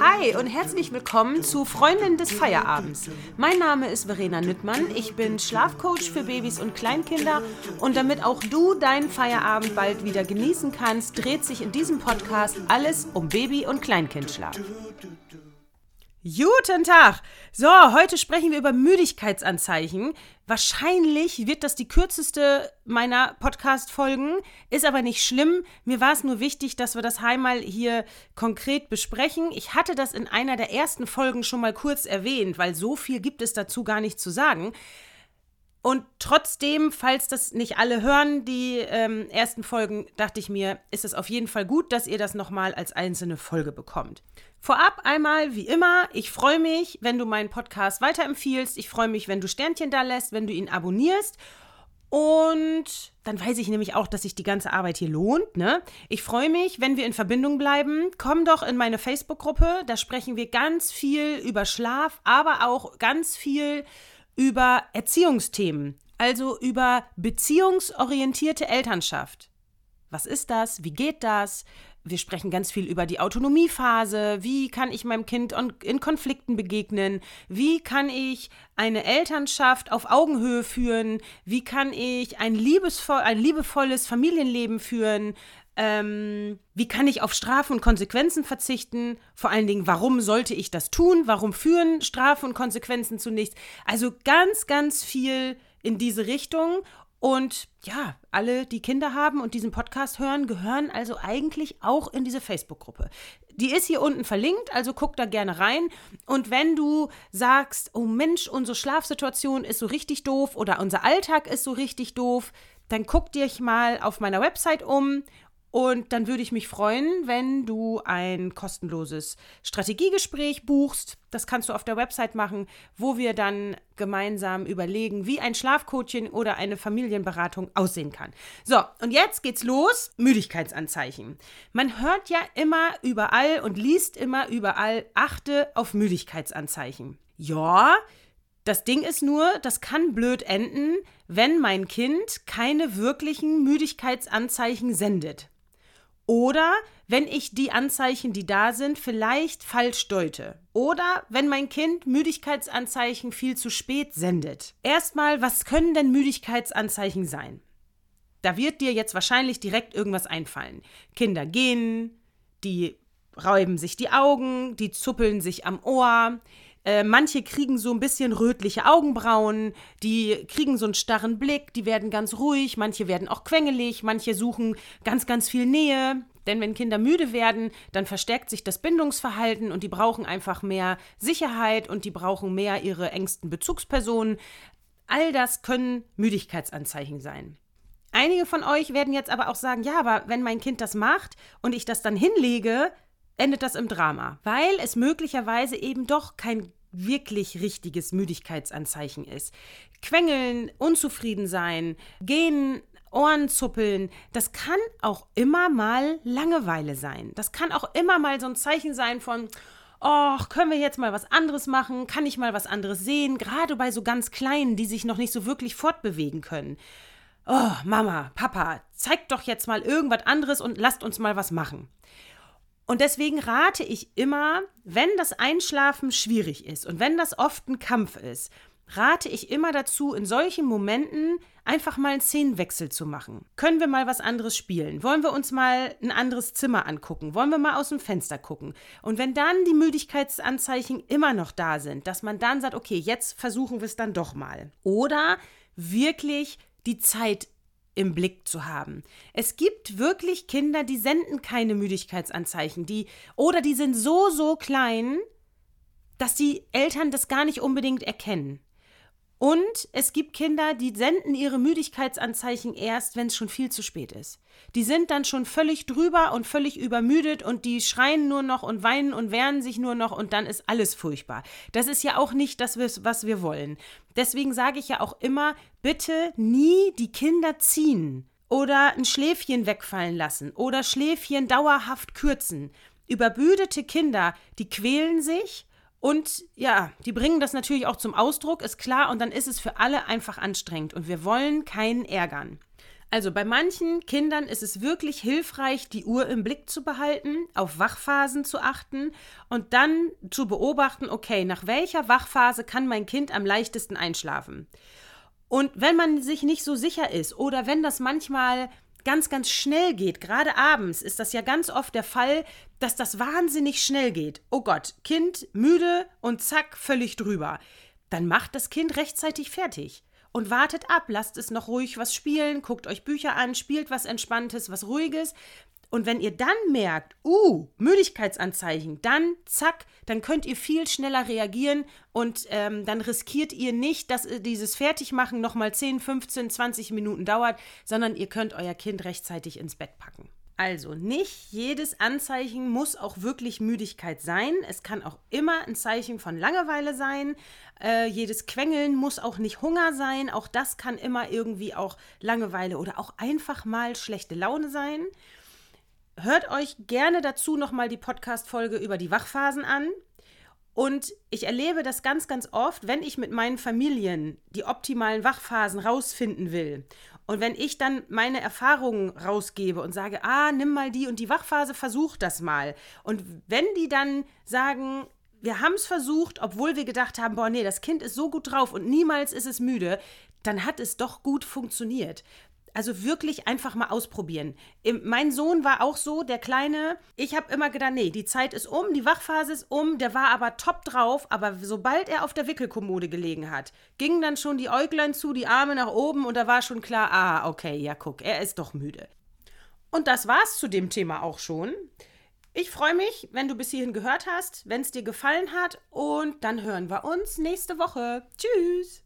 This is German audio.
Hi und herzlich willkommen zu Freundin des Feierabends. Mein Name ist Verena Nüttmann, ich bin Schlafcoach für Babys und Kleinkinder und damit auch du deinen Feierabend bald wieder genießen kannst, dreht sich in diesem Podcast alles um Baby- und Kleinkindschlaf. Guten Tag! So, heute sprechen wir über Müdigkeitsanzeichen. Wahrscheinlich wird das die kürzeste meiner Podcast-Folgen, ist aber nicht schlimm. Mir war es nur wichtig, dass wir das einmal hier konkret besprechen. Ich hatte das in einer der ersten Folgen schon mal kurz erwähnt, weil so viel gibt es dazu gar nicht zu sagen. Und trotzdem, falls das nicht alle hören, die ähm, ersten Folgen, dachte ich mir, ist es auf jeden Fall gut, dass ihr das nochmal als einzelne Folge bekommt. Vorab einmal, wie immer, ich freue mich, wenn du meinen Podcast weiterempfiehlst. Ich freue mich, wenn du Sternchen da lässt, wenn du ihn abonnierst. Und dann weiß ich nämlich auch, dass sich die ganze Arbeit hier lohnt. Ne? Ich freue mich, wenn wir in Verbindung bleiben. Komm doch in meine Facebook-Gruppe. Da sprechen wir ganz viel über Schlaf, aber auch ganz viel über Erziehungsthemen. Also über beziehungsorientierte Elternschaft. Was ist das? Wie geht das? wir sprechen ganz viel über die Autonomiephase. Wie kann ich meinem Kind in Konflikten begegnen? Wie kann ich eine Elternschaft auf Augenhöhe führen? Wie kann ich ein, liebesvoll, ein liebevolles Familienleben führen? Ähm, wie kann ich auf Strafen und Konsequenzen verzichten? Vor allen Dingen, warum sollte ich das tun? Warum führen Strafen und Konsequenzen zu nichts? Also ganz, ganz viel in diese Richtung. Und ja, alle, die Kinder haben und diesen Podcast hören, gehören also eigentlich auch in diese Facebook-Gruppe. Die ist hier unten verlinkt, also guck da gerne rein. Und wenn du sagst, oh Mensch, unsere Schlafsituation ist so richtig doof oder unser Alltag ist so richtig doof, dann guck dich mal auf meiner Website um und dann würde ich mich freuen, wenn du ein kostenloses Strategiegespräch buchst. Das kannst du auf der Website machen, wo wir dann gemeinsam überlegen, wie ein Schlafcoaching oder eine Familienberatung aussehen kann. So, und jetzt geht's los. Müdigkeitsanzeichen. Man hört ja immer überall und liest immer überall, achte auf Müdigkeitsanzeichen. Ja, das Ding ist nur, das kann blöd enden, wenn mein Kind keine wirklichen Müdigkeitsanzeichen sendet. Oder wenn ich die Anzeichen, die da sind, vielleicht falsch deute. Oder wenn mein Kind Müdigkeitsanzeichen viel zu spät sendet. Erstmal, was können denn Müdigkeitsanzeichen sein? Da wird dir jetzt wahrscheinlich direkt irgendwas einfallen. Kinder gehen, die räuben sich die Augen, die zuppeln sich am Ohr, äh, manche kriegen so ein bisschen rötliche Augenbrauen, die kriegen so einen starren Blick, die werden ganz ruhig, manche werden auch quengelig, manche suchen ganz, ganz viel Nähe. Denn wenn Kinder müde werden, dann verstärkt sich das Bindungsverhalten und die brauchen einfach mehr Sicherheit und die brauchen mehr ihre engsten Bezugspersonen. All das können Müdigkeitsanzeichen sein. Einige von euch werden jetzt aber auch sagen, ja, aber wenn mein Kind das macht und ich das dann hinlege, endet das im Drama, weil es möglicherweise eben doch kein wirklich richtiges Müdigkeitsanzeichen ist. Quengeln, unzufrieden sein, gehen, Ohren zuppeln, das kann auch immer mal Langeweile sein. Das kann auch immer mal so ein Zeichen sein von, oh, können wir jetzt mal was anderes machen? Kann ich mal was anderes sehen? Gerade bei so ganz Kleinen, die sich noch nicht so wirklich fortbewegen können. Oh, Mama, Papa, zeigt doch jetzt mal irgendwas anderes und lasst uns mal was machen. Und deswegen rate ich immer, wenn das Einschlafen schwierig ist und wenn das oft ein Kampf ist, rate ich immer dazu, in solchen Momenten einfach mal einen Szenenwechsel zu machen. Können wir mal was anderes spielen? Wollen wir uns mal ein anderes Zimmer angucken? Wollen wir mal aus dem Fenster gucken? Und wenn dann die Müdigkeitsanzeichen immer noch da sind, dass man dann sagt, okay, jetzt versuchen wir es dann doch mal. Oder wirklich die Zeit im Blick zu haben. Es gibt wirklich Kinder, die senden keine Müdigkeitsanzeichen, die oder die sind so so klein, dass die Eltern das gar nicht unbedingt erkennen. Und es gibt Kinder, die senden ihre Müdigkeitsanzeichen erst, wenn es schon viel zu spät ist. Die sind dann schon völlig drüber und völlig übermüdet und die schreien nur noch und weinen und wehren sich nur noch und dann ist alles furchtbar. Das ist ja auch nicht das, was wir wollen. Deswegen sage ich ja auch immer, bitte nie die Kinder ziehen oder ein Schläfchen wegfallen lassen oder Schläfchen dauerhaft kürzen. Übermüdete Kinder, die quälen sich und ja, die bringen das natürlich auch zum Ausdruck, ist klar, und dann ist es für alle einfach anstrengend und wir wollen keinen ärgern. Also bei manchen Kindern ist es wirklich hilfreich, die Uhr im Blick zu behalten, auf Wachphasen zu achten und dann zu beobachten, okay, nach welcher Wachphase kann mein Kind am leichtesten einschlafen. Und wenn man sich nicht so sicher ist oder wenn das manchmal ganz, ganz schnell geht, gerade abends ist das ja ganz oft der Fall, dass das wahnsinnig schnell geht. Oh Gott, Kind müde und zack, völlig drüber. Dann macht das Kind rechtzeitig fertig und wartet ab, lasst es noch ruhig was spielen, guckt euch Bücher an, spielt was Entspanntes, was Ruhiges. Und wenn ihr dann merkt, uh, Müdigkeitsanzeichen, dann zack, dann könnt ihr viel schneller reagieren und ähm, dann riskiert ihr nicht, dass äh, dieses Fertigmachen nochmal 10, 15, 20 Minuten dauert, sondern ihr könnt euer Kind rechtzeitig ins Bett packen. Also nicht jedes Anzeichen muss auch wirklich Müdigkeit sein. Es kann auch immer ein Zeichen von Langeweile sein. Äh, jedes Quengeln muss auch nicht Hunger sein. Auch das kann immer irgendwie auch Langeweile oder auch einfach mal schlechte Laune sein. Hört euch gerne dazu nochmal die Podcast-Folge über die Wachphasen an. Und ich erlebe das ganz, ganz oft, wenn ich mit meinen Familien die optimalen Wachphasen rausfinden will und wenn ich dann meine Erfahrungen rausgebe und sage, ah, nimm mal die und die Wachphase, versuch das mal. Und wenn die dann sagen, wir haben es versucht, obwohl wir gedacht haben, boah, nee, das Kind ist so gut drauf und niemals ist es müde, dann hat es doch gut funktioniert. Also wirklich einfach mal ausprobieren. Mein Sohn war auch so, der Kleine. Ich habe immer gedacht, nee, die Zeit ist um, die Wachphase ist um. Der war aber top drauf. Aber sobald er auf der Wickelkommode gelegen hat, gingen dann schon die Äuglein zu, die Arme nach oben und da war schon klar, ah, okay, ja, guck, er ist doch müde. Und das war's zu dem Thema auch schon. Ich freue mich, wenn du bis hierhin gehört hast, wenn es dir gefallen hat und dann hören wir uns nächste Woche. Tschüss!